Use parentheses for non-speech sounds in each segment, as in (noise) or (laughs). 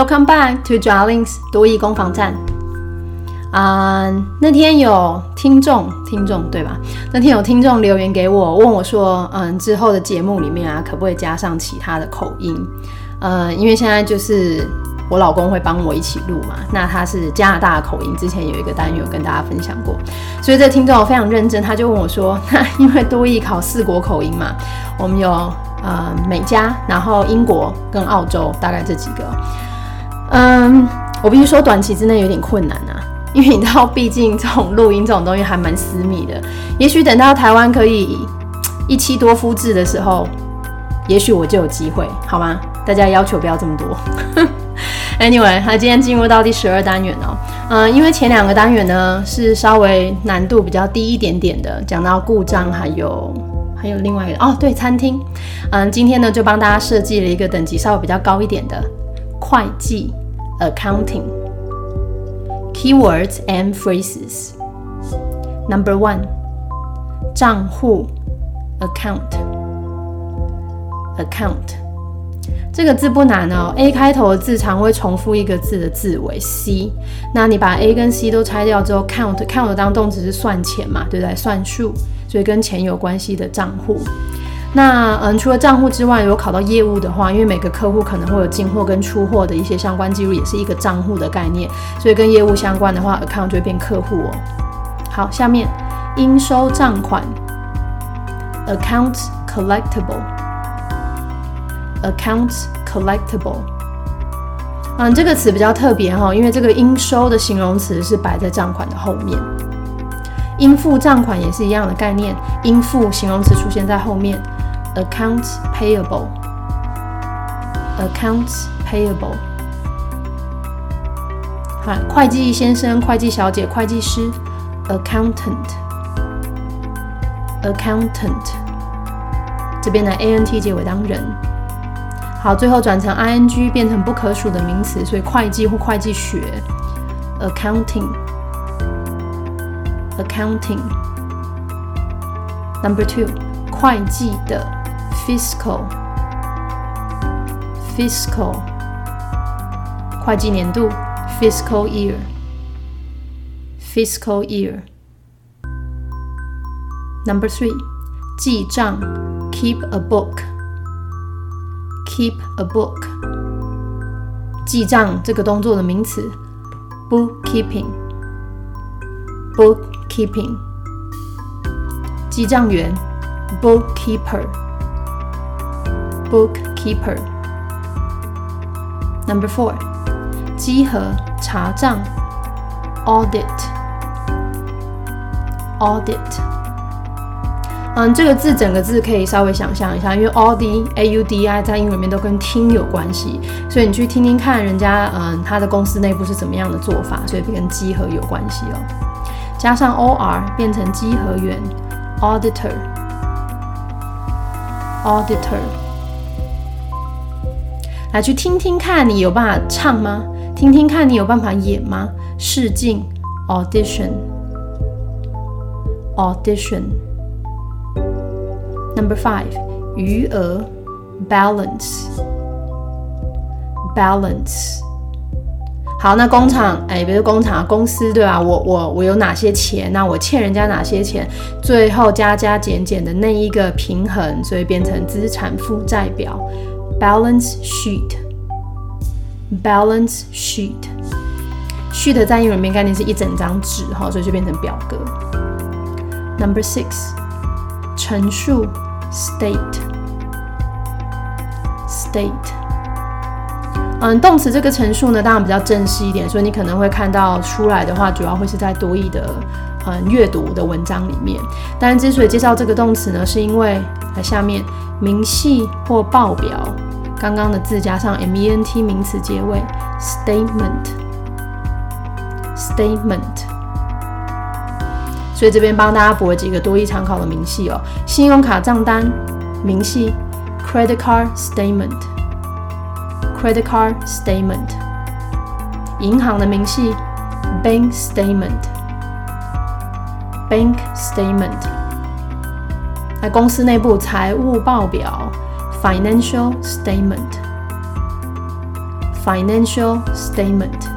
Welcome back to Jarlings 多益攻防战。啊，那天有听众，听众对吧？那天有听众留言给我，问我说，嗯，之后的节目里面啊，可不可以加上其他的口音？呃，因为现在就是我老公会帮我一起录嘛，那他是加拿大的口音，之前有一个单元有跟大家分享过，所以这听众我非常认真，他就问我说，那 (laughs) 因为多益考四国口音嘛，我们有呃美加，然后英国跟澳洲，大概这几个。嗯，我必须说短期之内有点困难啊，(laughs) 因为你知道，毕竟这种录音这种东西还蛮私密的。也许等到台湾可以一期多复制的时候，也许我就有机会，好吗？大家要求不要这么多。(laughs) Anyway，那今天进入到第十二单元哦。嗯，因为前两个单元呢是稍微难度比较低一点点的，讲到故障，还有还有另外一个哦，对，餐厅。嗯，今天呢就帮大家设计了一个等级稍微比较高一点的会计。Accounting Keywords and phrases Number one 账户 Account Account 这个字不难哦，A 开头的字常会重复一个字的字尾 C。那你把 A 跟 C 都拆掉之后，Count Count 当动词是算钱嘛，对不对？算数，所以跟钱有关系的账户。那嗯，除了账户之外，如果考到业务的话，因为每个客户可能会有进货跟出货的一些相关记录，也是一个账户的概念，所以跟业务相关的话，account 就会变客户哦。好，下面应收账款，account collectible，account collectible。嗯，这个词比较特别哈，因为这个应收的形容词是摆在账款的后面，应付账款也是一样的概念，应付形容词出现在后面。Accounts payable. Accounts payable. 好，会计先生、会计小姐、会计师，accountant。accountant 这边的 a n t 结尾当人。好，最后转成 i n g 变成不可数的名词，所以会计或会计学，accounting。accounting。Number two，会计的。 Fiscal, fiscal，会计年度，fiscal year, fiscal year. Number three，记账，keep a book, keep a book。记账这个动作的名词，bookkeeping, bookkeeping。记账员，bookkeeper。Bookkeeper. Number four，稽核查账，audit audit。嗯，这个字整个字可以稍微想象一下，因为 audit a u d i 在英文里面都跟听有关系，所以你去听听看人家嗯他的公司内部是怎么样的做法，所以跟稽核有关系哦。加上 o r 变成稽核员，auditor auditor。来去听听看，你有办法唱吗？听听看你有办法演吗？试镜，audition，audition。Number five，余额，balance，balance。好，那工厂，哎，比如工厂、公司，对吧？我我我有哪些钱？那我欠人家哪些钱？最后加加减减的那一个平衡，所以变成资产负债表。Balance sheet, balance sheet, sheet 在英文里面概念是一整张纸哈，所以就变成表格。Number six，陈述 state, state。嗯，动词这个陈述呢，当然比较正式一点，所以你可能会看到出来的话，主要会是在多义的嗯阅读的文章里面。但是之所以介绍这个动词呢，是因为在下面明细或报表。刚刚的字加上 ment 名词结尾，statement，statement。所以这边帮大家补了几个多义参考的明细哦。信用卡账单明细，credit card statement，credit card statement。银行的明细，bank statement，bank statement。在公司内部财务报表。Financial statement. financial statement。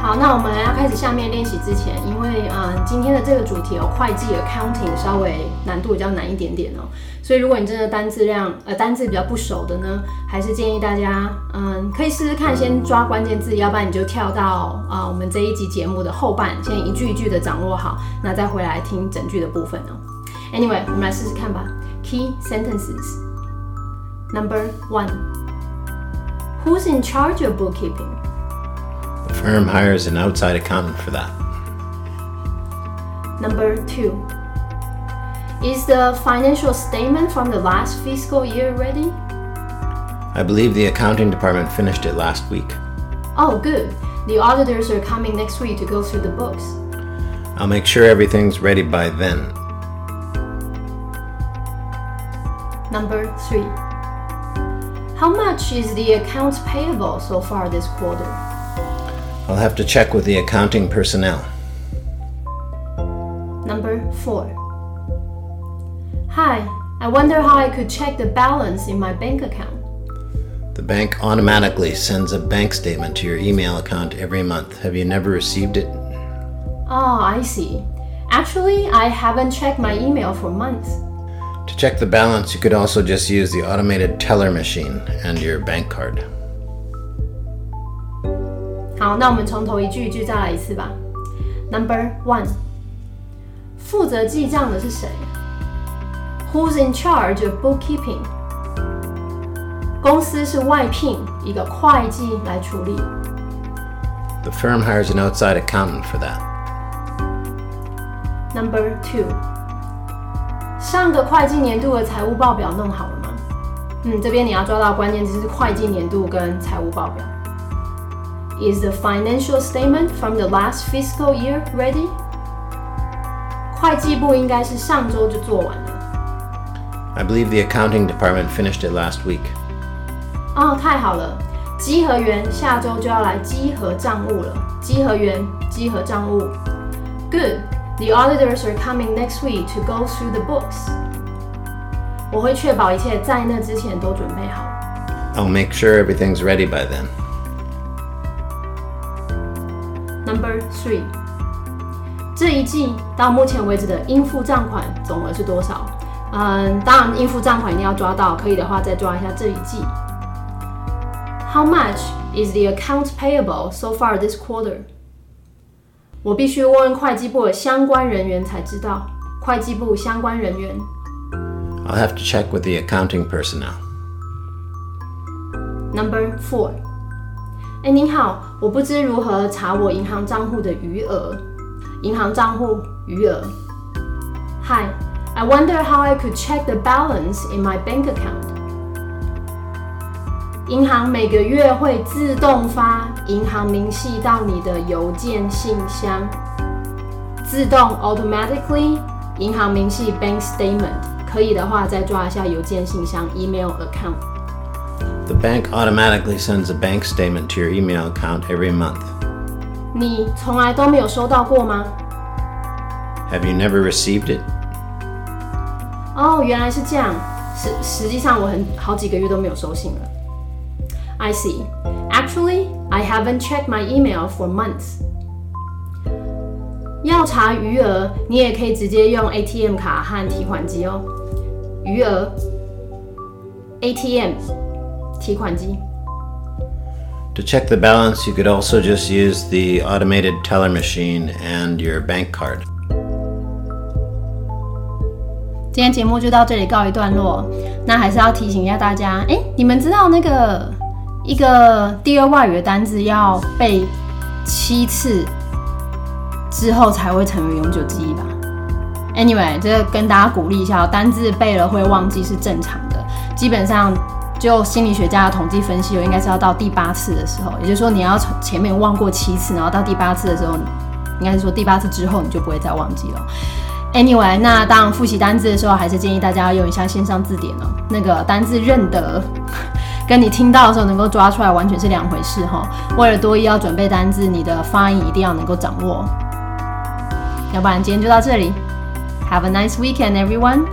好，那我们要开始下面练习之前，因为嗯，今天的这个主题哦，会计 accounting 稍微难度比较难一点点哦，所以如果你真的单字量呃单字比较不熟的呢，还是建议大家嗯可以试试看，先抓关键字，要不然你就跳到啊我们这一集节目的后半，先一句一句的掌握好，那再回来听整句的部分哦。Anyway，我们来试试看吧。Key sentences number one. Who's in charge of bookkeeping? The firm hires an outside accountant for that. Number two. Is the financial statement from the last fiscal year ready? I believe the accounting department finished it last week. Oh, good. The auditors are coming next week to go through the books. I'll make sure everything's ready by then. Number three. How much is the accounts payable so far this quarter? I'll have to check with the accounting personnel. Number four. Hi, I wonder how I could check the balance in my bank account. The bank automatically sends a bank statement to your email account every month. Have you never received it? Oh, I see. Actually, I haven't checked my email for months. To check the balance, you could also just use the automated teller machine and your bank card. 好，那我们从头一句一句再来一次吧。Number one，负责记账的是谁？Who's in charge of bookkeeping？公司是外聘一个会计来处理。 The firm hires an outside accountant for that. Number two， 上个会计年度的财务报表弄好了吗？嗯，这边你要抓到关键字是会计年度跟财务报表。Is the financial statement from the last fiscal year ready？会计部应该是上周就做完了。 I believe the accounting department finished it last week. 哦，太好了！稽核员下周就要来稽核账务了。稽核员稽核账务。Good. The auditors are coming next week to go through the books. 我会确保一切在那之前都准备好。 I'll make sure everything's ready by then. Number three，这一季到目前为止的应付账款总额是多少？嗯，当然应付账款一定要抓到，可以的话再抓一下这一季。How much is the accounts payable so far this quarter？ 我必须问问会计部的相关人员才知道。会计部相关人员。I'll have to check with the accounting personnel. Number four，哎，您好，我不知如何查我银行账户的余额。银行账户余额。Hi, I wonder how I could check the balance in my bank account. 银行每个月会自动发银行明细到你的邮件信箱，自动 automatically 银行明细 bank statement。可以的话，再抓一下邮件信箱 email account。The bank automatically sends a bank statement to your email account every month. 你从来都没有收到过吗？Have you never received it? 哦，原来是这样。实实际上我很好几个月都没有收信了。I see. Actually, I haven't checked my email for months. 要查余额，你也可以直接用 ATM 卡和提款机哦。余额，ATM，提款机。 To check the balance, you could also just use the automated teller machine and your bank card. 今天节目就到这里告一段落。那还是要提醒一下大家，哎，你们知道那个 一个第二外语的单字要背七次之后才会成为永久记忆吧？Anyway，这跟大家鼓励一下，单字背了会忘记是正常的。基本上，就心理学家的统计分析，我应该是要到第八次的时候，也就是说你要从前面忘过七次，然后到第八次的时候，应该是说第八次之后你就不会再忘记了。Anyway，那当复习单字的时候，还是建议大家要用一下线上字典哦。那个单字认得，(laughs) 跟你听到的时候能够抓出来，完全是两回事哈、为了多一要准备单字，你的发音一定要能够掌握。要不然今天就到这里，Have a nice weekend, everyone.